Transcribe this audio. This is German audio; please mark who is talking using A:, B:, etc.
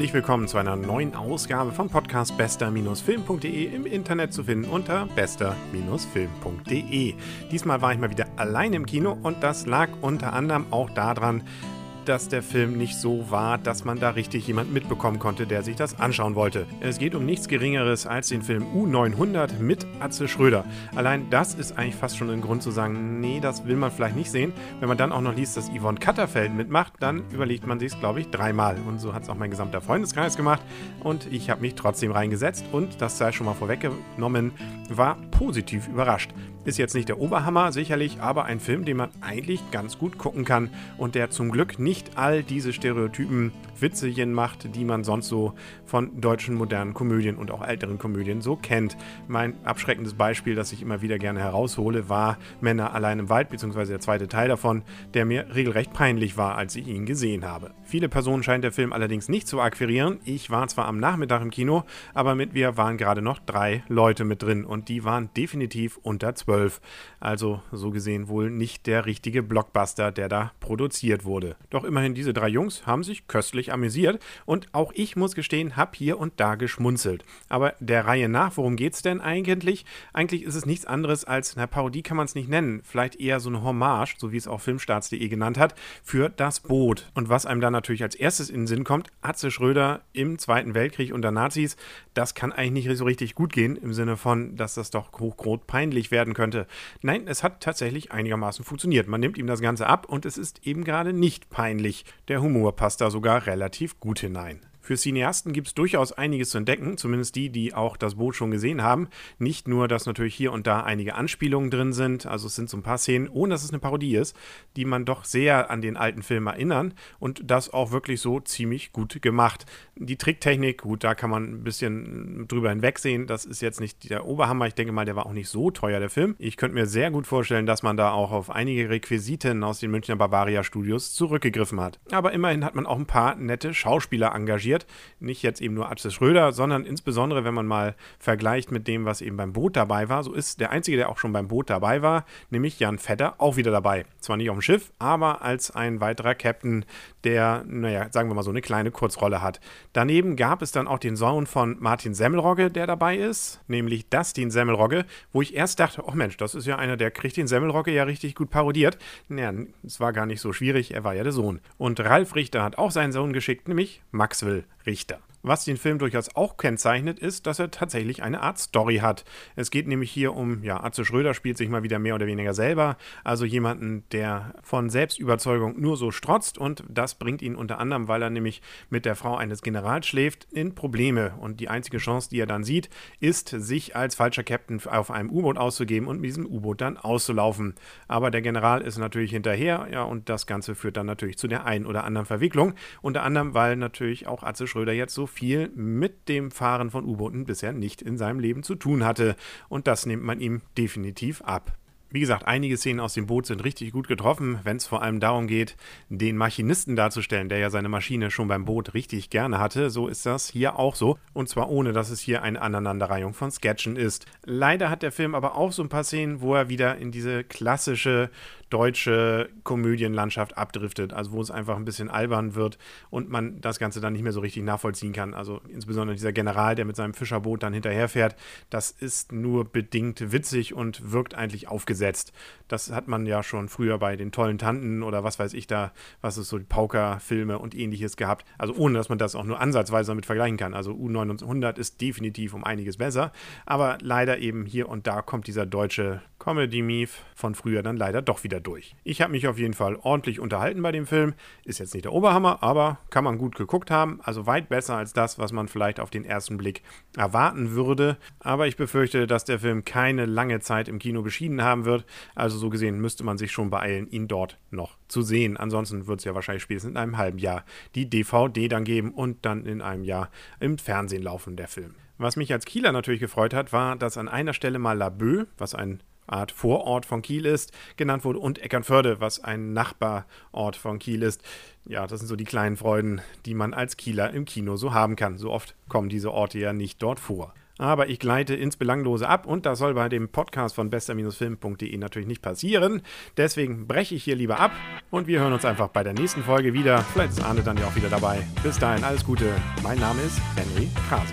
A: Herzlich willkommen zu einer neuen Ausgabe vom Podcast bester-film.de im Internet zu finden unter bester-film.de. Diesmal war ich mal wieder allein im Kino und das lag unter anderem auch daran, dass der Film nicht so war, dass man da richtig jemand mitbekommen konnte, der sich das anschauen wollte. Es geht um nichts Geringeres als den Film U900 mit Atze Schröder. Allein das ist eigentlich fast schon ein Grund zu sagen, nee, das will man vielleicht nicht sehen. Wenn man dann auch noch liest, dass Yvonne Katterfeld mitmacht, dann überlegt man sich es, glaube ich, dreimal. Und so hat es auch mein gesamter Freundeskreis gemacht. Und ich habe mich trotzdem reingesetzt und, das sei schon mal vorweggenommen, war positiv überrascht. Ist jetzt nicht der Oberhammer, sicherlich, aber ein Film, den man eigentlich ganz gut gucken kann und der zum Glück nicht all diese Stereotypen Witzechen macht, die man sonst so von deutschen modernen Komödien und auch älteren Komödien so kennt. Mein abschreckendes Beispiel, das ich immer wieder gerne heraushole, war Männer allein im Wald, beziehungsweise der zweite Teil davon, der mir regelrecht peinlich war, als ich ihn gesehen habe. Viele Personen scheint der Film allerdings nicht zu akquirieren. Ich war zwar am Nachmittag im Kino, aber mit mir waren gerade noch drei Leute mit drin und die waren definitiv unter 12. 12. Also so gesehen wohl nicht der richtige Blockbuster, der da produziert wurde. Doch immerhin diese drei Jungs haben sich köstlich amüsiert und auch ich muss gestehen, hab hier und da geschmunzelt. Aber der Reihe nach, worum geht's denn eigentlich? Eigentlich ist es nichts anderes als, eine Parodie kann man es nicht nennen, vielleicht eher so eine Hommage, so wie es auch Filmstarts.de genannt hat, für das Boot. Und was einem dann natürlich als erstes in den Sinn kommt, Atze Schröder im Zweiten Weltkrieg unter Nazis, das kann eigentlich nicht so richtig gut gehen, im Sinne von, dass das doch hochgrot peinlich werden könnte könnte. Nein, es hat tatsächlich einigermaßen funktioniert. Man nimmt ihm das Ganze ab und es ist eben gerade nicht peinlich. Der Humor passt da sogar relativ gut hinein. Für Cineasten gibt es durchaus einiges zu entdecken, zumindest die, die auch das Boot schon gesehen haben. Nicht nur, dass natürlich hier und da einige Anspielungen drin sind, also es sind so ein paar Szenen, ohne dass es eine Parodie ist, die man doch sehr an den alten Film erinnern und das auch wirklich so ziemlich gut gemacht. Die Tricktechnik, gut, da kann man ein bisschen drüber hinwegsehen, das ist jetzt nicht der Oberhammer, ich denke mal, der war auch nicht so teuer, der Film. Ich könnte mir sehr gut vorstellen, dass man da auch auf einige Requisiten aus den Münchner Bavaria Studios zurückgegriffen hat. Aber immerhin hat man auch ein paar nette Schauspieler engagiert, wird. Nicht jetzt eben nur Atze Schröder, sondern insbesondere, wenn man mal vergleicht mit dem, was eben beim Boot dabei war, so ist der Einzige, der auch schon beim Boot dabei war, nämlich Jan Vetter, auch wieder dabei. Zwar nicht auf dem Schiff, aber als ein weiterer Captain, der, naja, sagen wir mal so eine kleine Kurzrolle hat. Daneben gab es dann auch den Sohn von Martin Semmelrogge, der dabei ist, nämlich Dustin Semmelrogge, wo ich erst dachte, oh Mensch, das ist ja einer, der kriegt den Semmelrogge ja richtig gut parodiert. Naja, es war gar nicht so schwierig, er war ja der Sohn. Und Ralf Richter hat auch seinen Sohn geschickt, nämlich Maxwell Richter. Was den Film durchaus auch kennzeichnet, ist, dass er tatsächlich eine Art Story hat. Es geht nämlich hier um, ja, Atze Schröder spielt sich mal wieder mehr oder weniger selber, also jemanden, der von Selbstüberzeugung nur so strotzt und das bringt ihn unter anderem, weil er nämlich mit der Frau eines Generals schläft, in Probleme. Und die einzige Chance, die er dann sieht, ist, sich als falscher Captain auf einem U-Boot auszugeben und mit diesem U-Boot dann auszulaufen. Aber der General ist natürlich hinterher, ja, und das Ganze führt dann natürlich zu der einen oder anderen Verwicklung. Unter anderem, weil natürlich auch Atze Schröder jetzt so viel mit dem Fahren von U-Booten bisher nicht in seinem Leben zu tun hatte. Und das nimmt man ihm definitiv ab. Wie gesagt, einige Szenen aus dem Boot sind richtig gut getroffen, wenn es vor allem darum geht, den Maschinisten darzustellen, der ja seine Maschine schon beim Boot richtig gerne hatte. So ist das hier auch so. Und zwar ohne, dass es hier eine Aneinanderreihung von Sketchen ist. Leider hat der Film aber auch so ein paar Szenen, wo er wieder in diese klassische deutsche Komödienlandschaft abdriftet, also wo es einfach ein bisschen albern wird und man das Ganze dann nicht mehr so richtig nachvollziehen kann. Also insbesondere dieser General, der mit seinem Fischerboot dann hinterherfährt, das ist nur bedingt witzig und wirkt eigentlich aufgesetzt. Das hat man ja schon früher bei den tollen Tanten oder was weiß ich da, was ist so die Pauker-Filme und ähnliches gehabt. Also ohne, dass man das auch nur ansatzweise damit vergleichen kann. Also U900 ist definitiv um einiges besser, aber leider eben hier und da kommt dieser deutsche Comedy-Mief von früher dann leider doch wieder durch. Ich habe mich auf jeden Fall ordentlich unterhalten bei dem Film. Ist jetzt nicht der Oberhammer, aber kann man gut geguckt haben. Also weit besser als das, was man vielleicht auf den ersten Blick erwarten würde. Aber ich befürchte, dass der Film keine lange Zeit im Kino beschieden haben wird. Also so gesehen müsste man sich schon beeilen, ihn dort noch zu sehen. Ansonsten wird es ja wahrscheinlich spätestens in einem halben Jahr die DVD dann geben und dann in einem Jahr im Fernsehen laufen, der Film. Was mich als Kieler natürlich gefreut hat, war, dass an einer Stelle mal Laboe, was ein Art Vorort von Kiel ist, genannt wurde, und Eckernförde, was ein Nachbarort von Kiel ist. Ja, das sind so die kleinen Freuden, die man als Kieler im Kino so haben kann. So oft kommen diese Orte ja nicht dort vor. aber ich gleite ins Belanglose ab und das soll bei dem Podcast von bester-film.de natürlich nicht passieren. Deswegen breche ich hier lieber ab und wir hören uns einfach bei der nächsten Folge wieder. Vielleicht ist Arne dann ja auch wieder dabei. Bis dahin alles Gute. Mein Name ist Henry Krase.